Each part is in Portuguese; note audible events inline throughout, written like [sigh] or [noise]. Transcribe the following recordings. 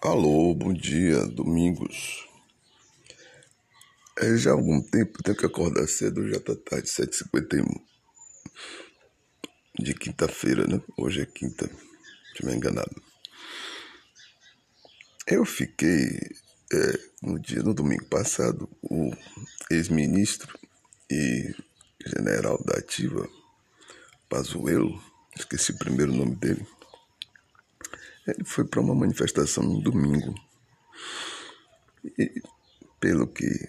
Alô, bom dia, domingos. É, já há algum tempo tenho que acordar cedo, já tá tarde, 7h51. De quinta-feira, né? Hoje é quinta, se estiver enganado. Eu fiquei, é, no dia, no domingo passado, o ex-ministro e general da ativa, Pazuello, esqueci o primeiro nome dele, ele foi para uma manifestação no domingo. E pelo que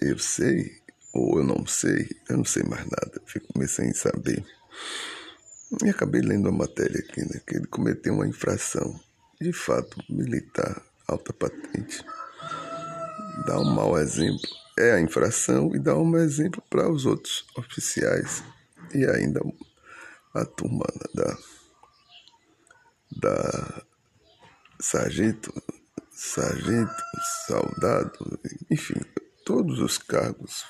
eu sei, ou eu não sei, eu não sei mais nada, comecei sem saber. E acabei lendo a matéria aqui, né, que ele cometeu uma infração, de fato, militar, alta patente. Dá um mau exemplo, é a infração e dá um mau exemplo para os outros oficiais e ainda a turma da da sargento, sargento, soldado, enfim, todos os cargos.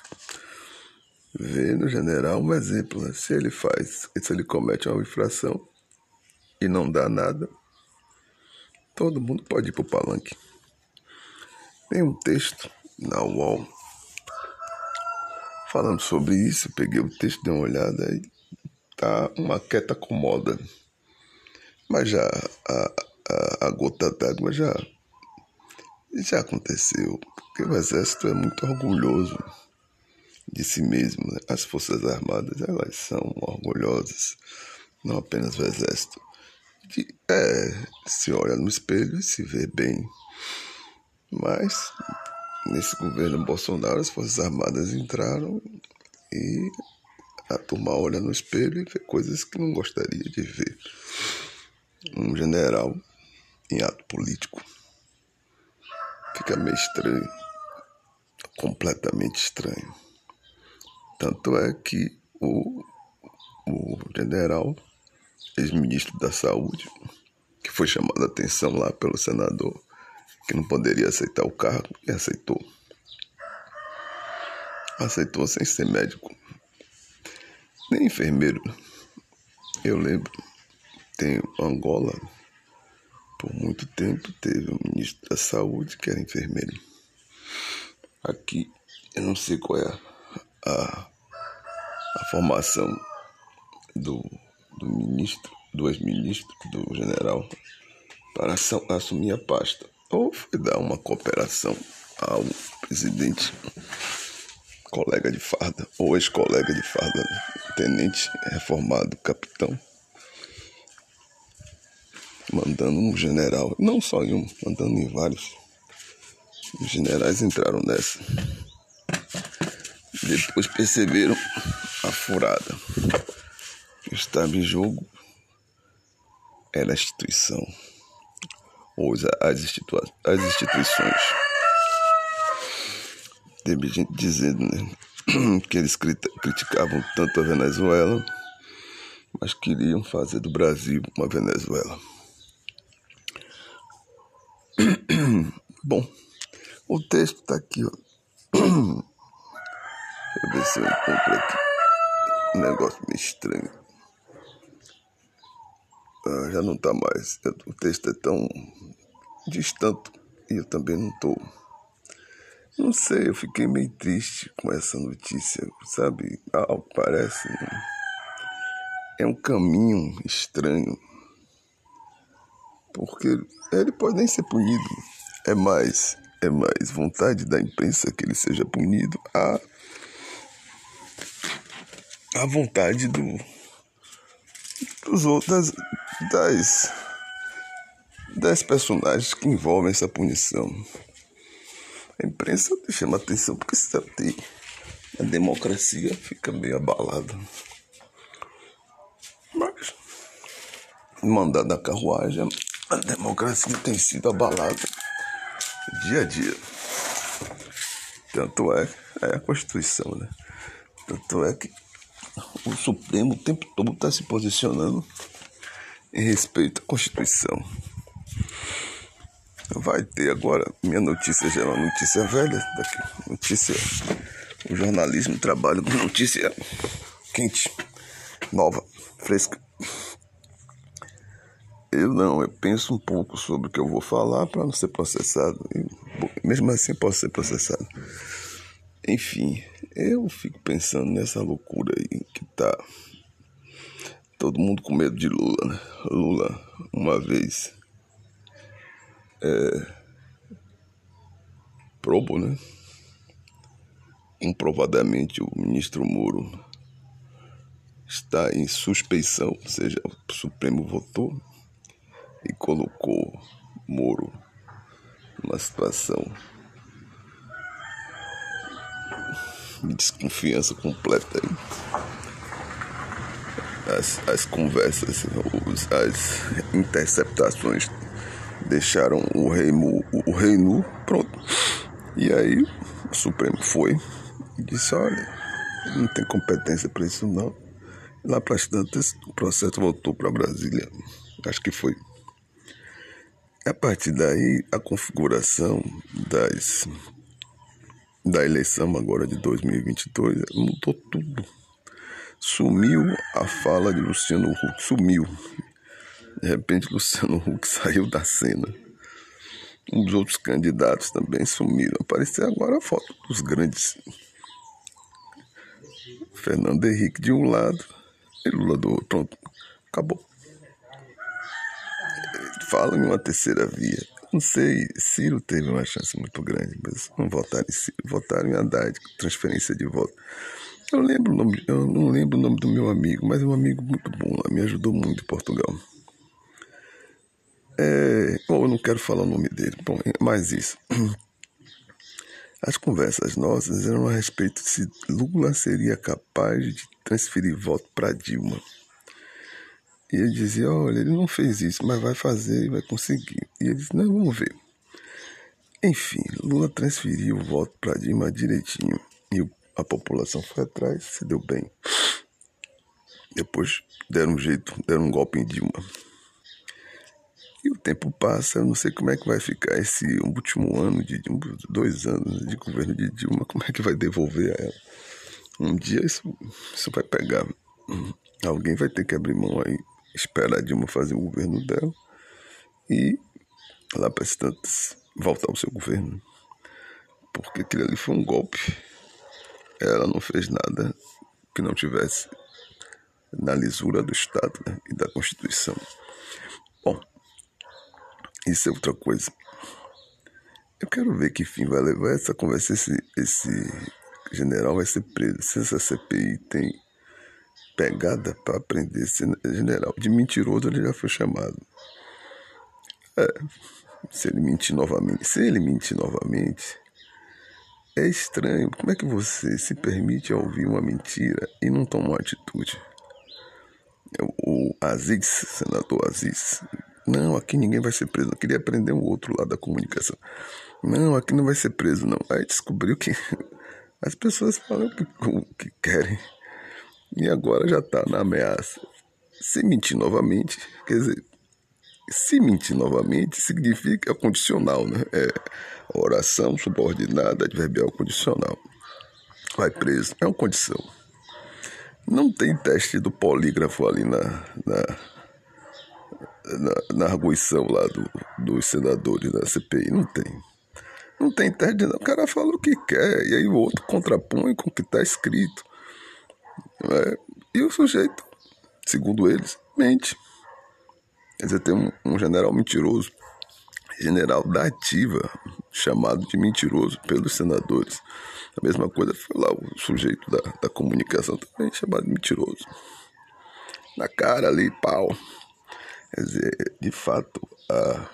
Vê no general um exemplo, né? se ele faz, se ele comete uma infração e não dá nada, todo mundo pode ir para o palanque. Tem um texto na UOL falando sobre isso, peguei o texto, dei uma olhada e tá uma quieta comoda. Mas já a, a, a gota d'água já, já aconteceu, porque o exército é muito orgulhoso de si mesmo. Né? As Forças Armadas, elas são orgulhosas, não apenas o exército. De, é, se olha no espelho e se vê bem. Mas nesse governo Bolsonaro as Forças Armadas entraram e a turma olha no espelho e vê coisas que não gostaria de ver um general em ato político. Fica meio estranho, completamente estranho. Tanto é que o, o general, ex-ministro da Saúde, que foi chamado a atenção lá pelo senador, que não poderia aceitar o cargo, e aceitou. Aceitou sem ser médico, nem enfermeiro. Eu lembro tem Angola, por muito tempo, teve um ministro da saúde que era enfermeiro. Aqui, eu não sei qual é a, a, a formação do, do ministro, do ex-ministro, do general, para assumir a pasta. Ou foi dar uma cooperação ao presidente, colega de farda, ou ex-colega de farda, tenente reformado, capitão mandando um general, não só em um, mandando em vários. Os generais entraram nessa. Depois perceberam a furada. O que estava em jogo era a instituição, ou as, institu as instituições. Teve gente dizendo né, que eles criticavam tanto a Venezuela, mas queriam fazer do Brasil uma Venezuela. Bom, o texto está aqui, ó. [clears throat] Deixa eu ver se eu encontro aqui. Um negócio meio estranho. Ah, já não está mais. O texto é tão distante e eu também não estou. Não sei, eu fiquei meio triste com essa notícia, sabe? Algo parece. Né? É um caminho estranho porque ele pode nem ser punido. É mais, é mais vontade da imprensa que ele seja punido a a vontade do dos outros das das personagens que envolvem essa punição. A imprensa chama atenção porque se tem a democracia fica meio abalada. Mas mandar da carruagem a democracia tem sido abalada dia a dia. Tanto é, é a Constituição, né? Tanto é que o Supremo o tempo todo está se posicionando em respeito à Constituição. Vai ter agora, minha notícia já é uma notícia velha, daqui, notícia, o jornalismo trabalha com notícia quente, nova, fresca. Eu não, eu penso um pouco sobre o que eu vou falar para não ser processado. E, mesmo assim, posso ser processado. Enfim, eu fico pensando nessa loucura aí que tá todo mundo com medo de Lula, né? Lula, uma vez, é, probo, né? Comprovadamente o ministro Moro está em suspeição, ou seja, o Supremo votou e colocou Moro numa situação de desconfiança completa. As, as conversas, os, as interceptações deixaram o rei, o nu pronto. E aí o Supremo foi e disse, olha, não tem competência para isso não. Lá para as tantas, o processo voltou para Brasília. Acho que foi. A partir daí, a configuração das, da eleição agora de 2022 mudou tudo. Sumiu a fala de Luciano Huck, sumiu. De repente, Luciano [laughs] Huck saiu da cena. Os outros candidatos também sumiram. Apareceu agora a foto dos grandes. Fernando Henrique de um lado e Lula do outro. Pronto, acabou. Fala em uma terceira via. Não sei, Ciro teve uma chance muito grande, mas não votaram em Ciro, votaram em Haddad, transferência de voto. Eu lembro o nome, eu não lembro o nome do meu amigo, mas é um amigo muito bom me ajudou muito em Portugal. É, bom, eu não quero falar o nome dele. Bom, é mais isso. [clears throat] As conversas nossas eram a respeito de se Lula seria capaz de transferir voto para Dilma. E ele dizia: Olha, ele não fez isso, mas vai fazer e vai conseguir. E ele disse: Não, vamos ver. Enfim, Lula transferiu o voto para Dilma direitinho. E a população foi atrás, se deu bem. Depois deram um jeito, deram um golpe em Dilma. E o tempo passa, eu não sei como é que vai ficar esse último ano de dois anos de governo de Dilma, como é que vai devolver a ela. Um dia isso, isso vai pegar. Alguém vai ter que abrir mão aí, esperar a Dilma fazer o governo dela e lá para as tantas voltar ao seu governo. Porque aquilo ali foi um golpe. Ela não fez nada que não tivesse na lisura do Estado né, e da Constituição. Bom, isso é outra coisa. Eu quero ver que fim vai levar essa conversa. Esse, esse general vai ser preso. Se essa CPI tem pegada para prender esse general. De mentiroso ele já foi chamado. É, se ele mentir novamente. Se ele mentir novamente, é estranho. Como é que você se permite ouvir uma mentira e não toma uma atitude? O Aziz, senador Aziz, não, aqui ninguém vai ser preso. Eu queria aprender um outro lado da comunicação. Não, aqui não vai ser preso, não. Aí descobriu que [laughs] as pessoas falam o que, que querem. E agora já está na ameaça. Se mentir novamente, quer dizer, se mentir novamente significa condicional, né? É oração subordinada, adverbial condicional. Vai preso. É uma condição. Não tem teste do polígrafo ali na, na na, na arguição lá do, dos senadores da CPI. Não tem. Não tem teste, não. O cara fala o que quer, e aí o outro contrapõe com o que está escrito. É, e o sujeito, segundo eles, mente. Quer dizer, tem um, um general mentiroso, general da ativa, chamado de mentiroso pelos senadores. A mesma coisa foi lá o sujeito da, da comunicação também chamado de mentiroso. Na cara ali, pau. Quer dizer, de fato, a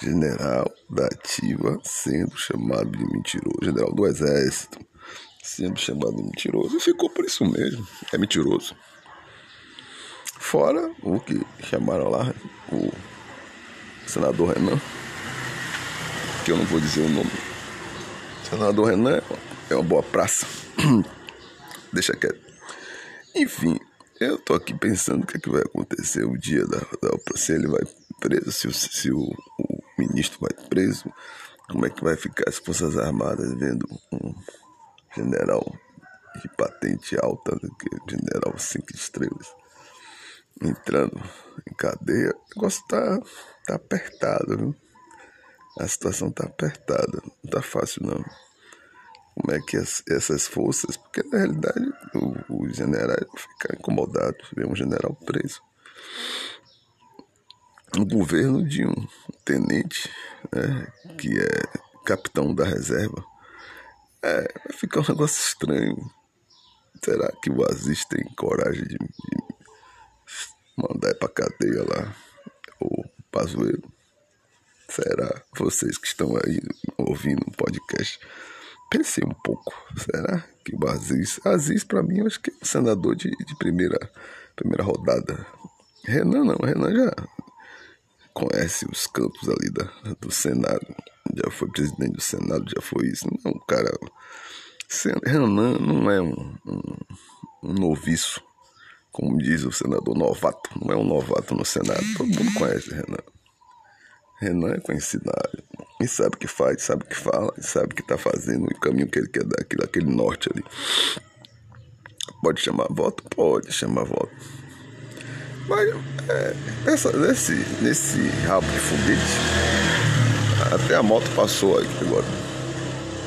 general da ativa sendo chamado de mentiroso, general do exército sendo chamado mentiroso, e ficou por isso mesmo, é mentiroso. Fora o que chamaram lá o senador Renan, que eu não vou dizer o nome. O senador Renan é uma boa praça. [clears throat] Deixa quieto. Enfim, eu tô aqui pensando o que, é que vai acontecer o dia da, da se ele vai preso, se, se o, o ministro vai preso, como é que vai ficar as Forças Armadas vendo um general de patente alta, general cinco estrelas. entrando em cadeia, o negócio tá, tá apertado, viu? A situação tá apertada, não tá fácil não. Como é que as, essas forças, porque na realidade os generais vão ficar incomodados, ver um general preso. O governo de um tenente, né, que é capitão da reserva, é, vai ficar um negócio estranho. Será que o Aziz tem coragem de, de mandar pra cadeia lá? Ou Pazuelo? Será? Vocês que estão aí ouvindo o podcast, pensei um pouco. Será que o Aziz... Aziz, para mim, eu acho que é um senador de, de primeira, primeira rodada. Renan não, Renan já conhece os campos ali da, do Senado. Já foi presidente do Senado, já foi isso. Não, cara... Renan não é um, um, um noviço, como diz o senador novato. Não é um novato no Senado. Todo mundo conhece Renan. Renan é conhecido na área. E sabe o que faz, sabe o que fala, sabe o que está fazendo, o caminho que ele quer dar, aquele, aquele norte ali. Pode chamar voto? Pode chamar voto. Mas é, essa, nesse, nesse rabo de foguete, até a moto passou aqui agora.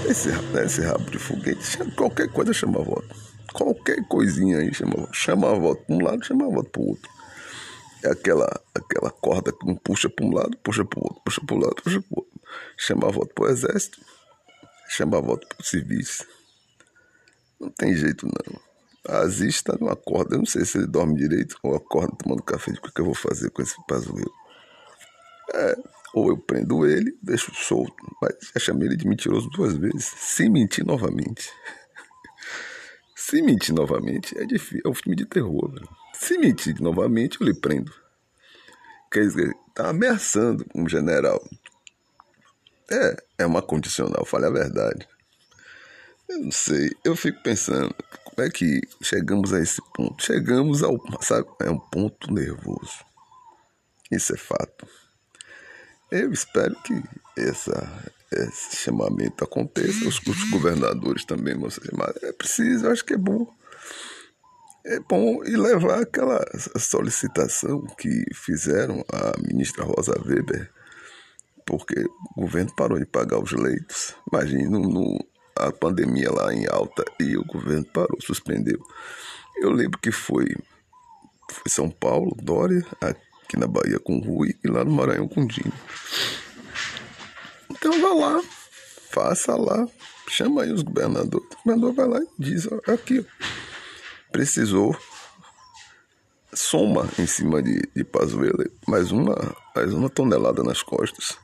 Esse, nesse rabo de foguete, qualquer coisa chama voto. Qualquer coisinha aí chama. Chama voto para um lado, chama voto para o outro. É aquela, aquela corda que um puxa para um lado, puxa para o outro, puxa para o lado, puxa para o outro. Chama voto para o exército, chama voto para o civis. Não tem jeito não. Aziz está numa corda, eu não sei se ele dorme direito ou acorda tomando café, o que eu vou fazer com esse pazuelo. É, ou eu prendo ele, deixo solto, mas já chamei ele de mentiroso duas vezes, sem mentir novamente. [laughs] Se mentir novamente, é difícil, é um filme de terror, velho. Se mentir novamente, eu lhe prendo. Quer dizer, tá ameaçando um general. É, é uma condicional, fale a verdade. Eu não sei, eu fico pensando, como é que chegamos a esse ponto? Chegamos ao, sabe, é um ponto nervoso. Isso é fato. Eu espero que essa, esse chamamento aconteça, os, os governadores também vão ser chamados. É preciso, eu acho que é bom é bom e levar aquela solicitação que fizeram a ministra Rosa Weber, porque o governo parou de pagar os leitos. Imagina no, a pandemia lá em alta e o governo parou, suspendeu. Eu lembro que foi, foi São Paulo, Dória, aqui na Bahia com Rui e lá no Maranhão com Dino. Então vá lá, faça lá, chama aí os governadores. O governador vai lá e diz, ó, aqui, ó precisou soma em cima de, de Pazuello mais uma, mais uma tonelada nas costas.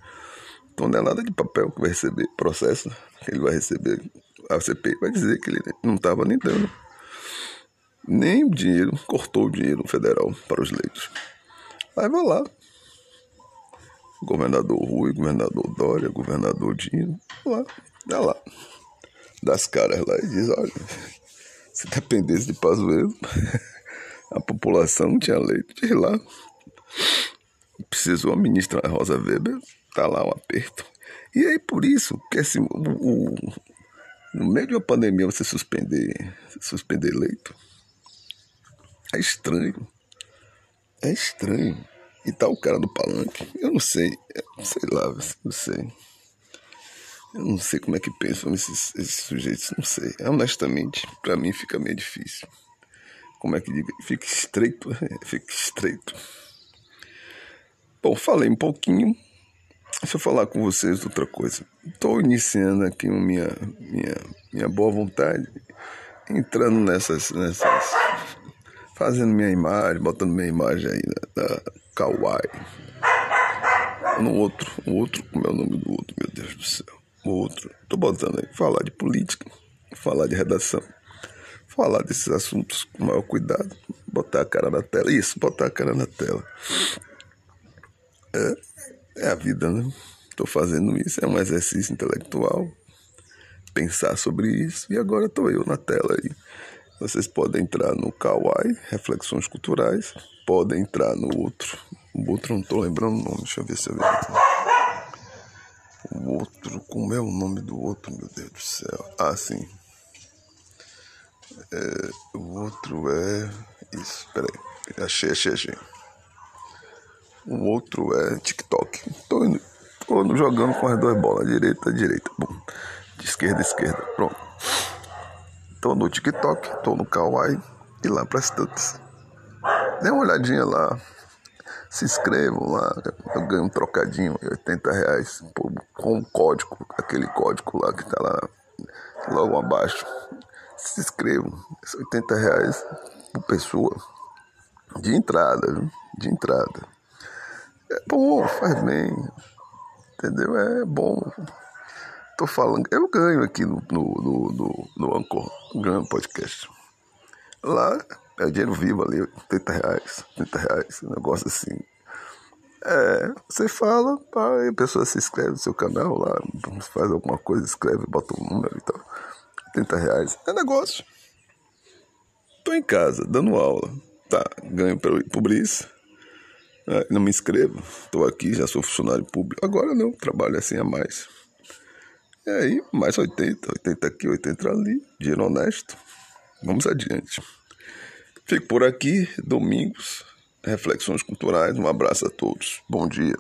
Tonelada de papel que vai receber, processo ele vai receber. A CPI vai dizer que ele não estava nem dando nem dinheiro, cortou o dinheiro federal para os leitos. Aí vai lá. Governador Rui, governador Dória, governador Dino, lá, dá lá. Das caras lá e diz, olha, se dependesse de Pazuello, [laughs] a população não tinha leito. de lá. Precisou a ministra Rosa Weber, tá lá um aperto. E aí, por isso, que assim, o, o, no meio de uma pandemia você suspender, suspender leito, é estranho. É estranho. E tá o cara do palanque. Eu não sei, sei lá, não sei. Eu não sei como é que pensam esses, esses sujeitos, não sei. Honestamente, para mim fica meio difícil. Como é que diga? Fica estreito, [laughs] fica estreito. Bom, falei um pouquinho. Deixa eu falar com vocês outra coisa. Estou iniciando aqui minha, minha, minha boa vontade, entrando nessas, nessas. fazendo minha imagem, botando minha imagem aí da, da Kawaii. No outro, o outro, como é o nome do outro, meu Deus do céu outro. Tô botando aí, falar de política, falar de redação, falar desses assuntos com maior cuidado, botar a cara na tela. Isso, botar a cara na tela. É, é a vida, né? Tô fazendo isso, é um exercício intelectual. Pensar sobre isso, e agora tô eu na tela aí. Vocês podem entrar no Kawaii, Reflexões Culturais, podem entrar no outro. O outro não tô lembrando o nome, deixa eu ver se eu vejo o outro, como é o nome do outro, meu Deus do céu? Ah, sim. É, o outro é. Isso, peraí. Achei, achei, achei. Um outro é TikTok. Tô, indo, tô jogando com as duas bolas, direita, direita. Bom, de esquerda, esquerda. Pronto. Tô no TikTok, tô no Kawaii e lá para tantas. Dê uma olhadinha lá. Se inscrevam lá. Eu ganho um trocadinho, 80 reais com um código, aquele código lá que tá lá logo abaixo. Se inscrevam. 80 reais por pessoa. De entrada, viu? De entrada. É bom, faz bem. Entendeu? É bom. Tô falando. Eu ganho aqui no, no, no, no, no Anchor. Ganho podcast. Lá é dinheiro vivo ali, 80 reais, 30 reais, um negócio assim. É, você fala, pá, a pessoa se inscreve no seu canal lá, faz alguma coisa, escreve, bota um número e tal. 30 reais. É negócio. Tô em casa, dando aula. Tá, ganho por isso. É, não me inscrevo. Tô aqui, já sou funcionário público. Agora não, trabalho assim a mais. E aí, mais 80, 80 aqui, 80 ali. Dinheiro honesto. Vamos adiante. Fico por aqui, domingos, reflexões culturais. Um abraço a todos. Bom dia.